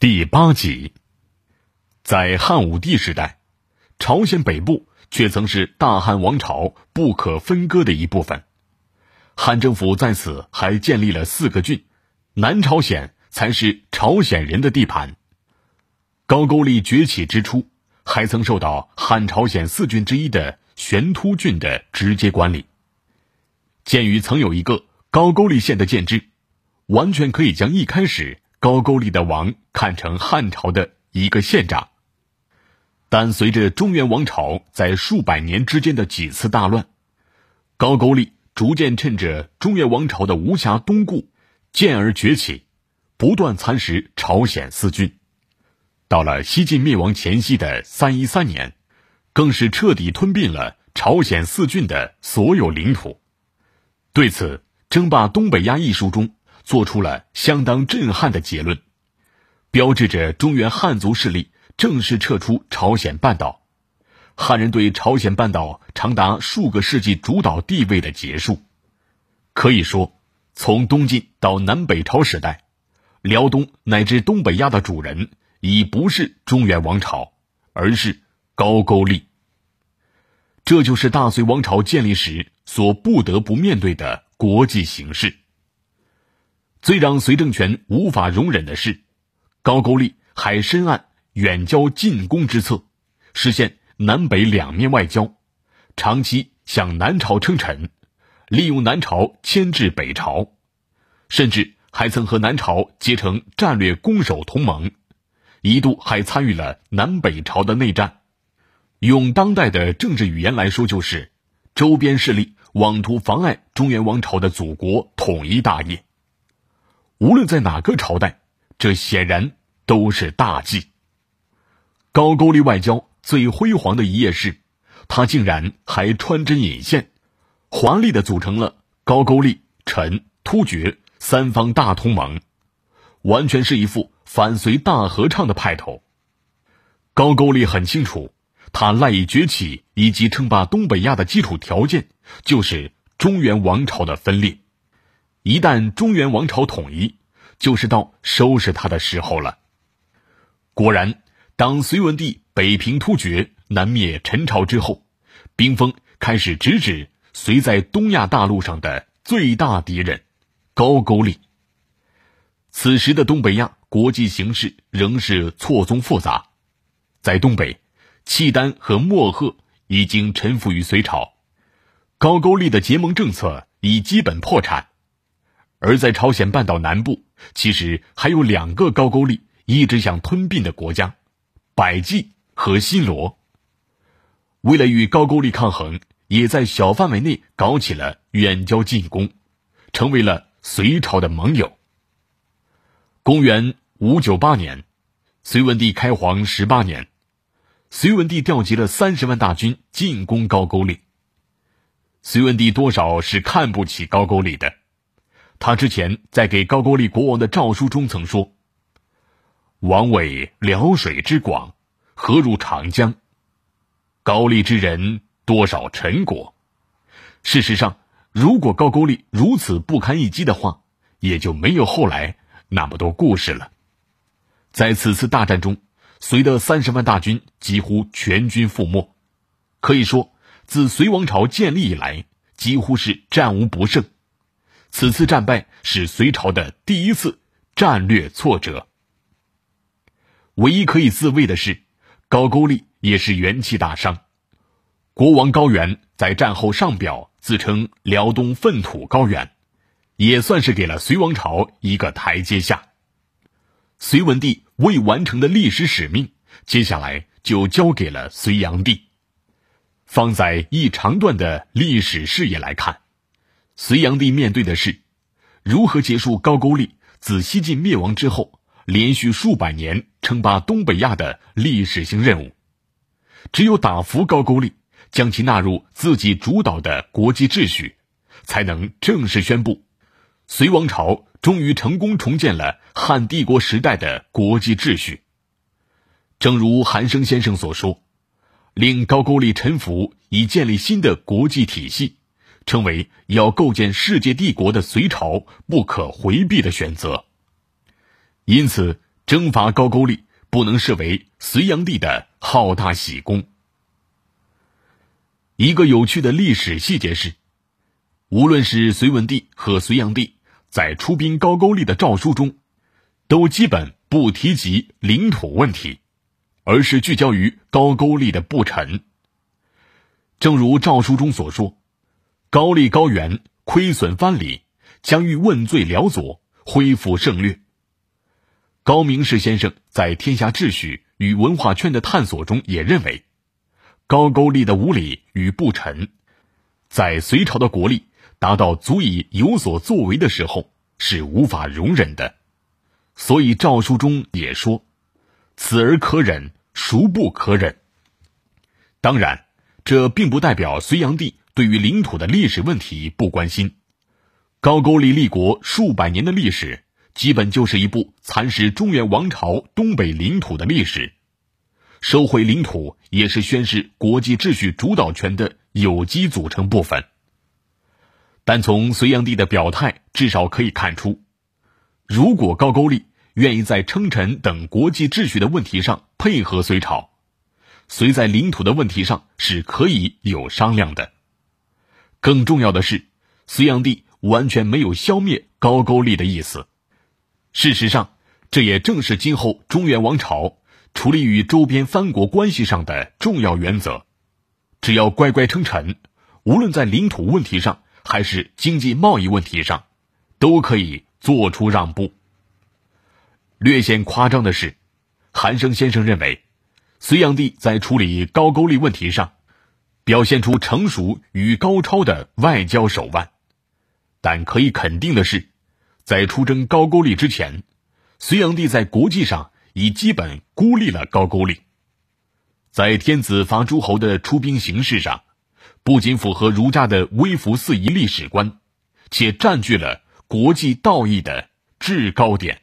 第八集，在汉武帝时代，朝鲜北部却曾是大汉王朝不可分割的一部分。汉政府在此还建立了四个郡，南朝鲜才是朝鲜人的地盘。高句丽崛起之初，还曾受到汉朝鲜四郡之一的玄突郡的直接管理。鉴于曾有一个高句丽县的建制，完全可以将一开始。高句丽的王看成汉朝的一个县长，但随着中原王朝在数百年之间的几次大乱，高句丽逐渐趁着中原王朝的无暇东顾，渐而崛起，不断蚕食朝鲜四郡。到了西晋灭亡前夕的三一三年，更是彻底吞并了朝鲜四郡的所有领土。对此，《争霸东北亚》一书中。做出了相当震撼的结论，标志着中原汉族势力正式撤出朝鲜半岛，汉人对朝鲜半岛长达数个世纪主导地位的结束。可以说，从东晋到南北朝时代，辽东乃至东北亚的主人已不是中原王朝，而是高句丽。这就是大隋王朝建立时所不得不面对的国际形势。最让隋政权无法容忍的是，高句丽还深谙远交近攻之策，实现南北两面外交，长期向南朝称臣，利用南朝牵制北朝，甚至还曾和南朝结成战略攻守同盟，一度还参与了南北朝的内战。用当代的政治语言来说，就是周边势力妄图妨碍中原王朝的祖国统一大业。无论在哪个朝代，这显然都是大忌。高句丽外交最辉煌的一页是，他竟然还穿针引线，华丽的组成了高句丽、陈、突厥三方大同盟，完全是一副反隋大合唱的派头。高句丽很清楚，他赖以崛起以及称霸东北亚的基础条件，就是中原王朝的分裂。一旦中原王朝统一，就是到收拾他的时候了。果然，当隋文帝北平突厥、南灭陈朝之后，兵锋开始直指隋在东亚大陆上的最大敌人——高句丽。此时的东北亚国际形势仍是错综复杂，在东北，契丹和莫赫已经臣服于隋朝，高句丽的结盟政策已基本破产。而在朝鲜半岛南部，其实还有两个高句丽一直想吞并的国家，百济和新罗。为了与高句丽抗衡，也在小范围内搞起了远交近攻，成为了隋朝的盟友。公元五九八年，隋文帝开皇十八年，隋文帝调集了三十万大军进攻高句丽。隋文帝多少是看不起高句丽的。他之前在给高句丽国王的诏书中曾说：“王伟辽水之广，何如长江？高丽之人多少陈国？”事实上，如果高句丽如此不堪一击的话，也就没有后来那么多故事了。在此次大战中，隋的三十万大军几乎全军覆没，可以说，自隋王朝建立以来，几乎是战无不胜。此次战败是隋朝的第一次战略挫折。唯一可以自卫的是，高句丽也是元气大伤。国王高原在战后上表自称辽东粪土高原，也算是给了隋王朝一个台阶下。隋文帝未完成的历史使命，接下来就交给了隋炀帝。放在一长段的历史视野来看。隋炀帝面对的是如何结束高句丽自西晋灭亡之后连续数百年称霸东北亚的历史性任务。只有打服高句丽，将其纳入自己主导的国际秩序，才能正式宣布，隋王朝终于成功重建了汉帝国时代的国际秩序。正如韩生先生所说，令高句丽臣服，以建立新的国际体系。成为要构建世界帝国的隋朝不可回避的选择。因此，征伐高句丽不能视为隋炀帝的好大喜功。一个有趣的历史细节是，无论是隋文帝和隋炀帝在出兵高句丽的诏书中，都基本不提及领土问题，而是聚焦于高句丽的不臣。正如诏书中所说：“高丽高原亏损藩篱，将欲问罪辽左，恢复胜略。”高明士先生在天下秩序与文化圈的探索中也认为。高句丽的无礼与不臣，在隋朝的国力达到足以有所作为的时候，是无法容忍的。所以诏书中也说：“此而可忍，孰不可忍？”当然，这并不代表隋炀帝对于领土的历史问题不关心。高句丽立国数百年的历史，基本就是一部蚕食中原王朝东北领土的历史。收回领土也是宣示国际秩序主导权的有机组成部分。但从隋炀帝的表态，至少可以看出，如果高句丽愿意在称臣等国际秩序的问题上配合隋朝，隋在领土的问题上是可以有商量的。更重要的是，隋炀帝完全没有消灭高句丽的意思。事实上，这也正是今后中原王朝。处理与周边藩国关系上的重要原则，只要乖乖称臣，无论在领土问题上还是经济贸易问题上，都可以做出让步。略显夸张的是，韩生先生认为，隋炀帝在处理高句丽问题上，表现出成熟与高超的外交手腕。但可以肯定的是，在出征高句丽之前，隋炀帝在国际上。已基本孤立了高句丽，在天子伐诸侯的出兵形式上，不仅符合儒家的微服四夷历史观，且占据了国际道义的制高点。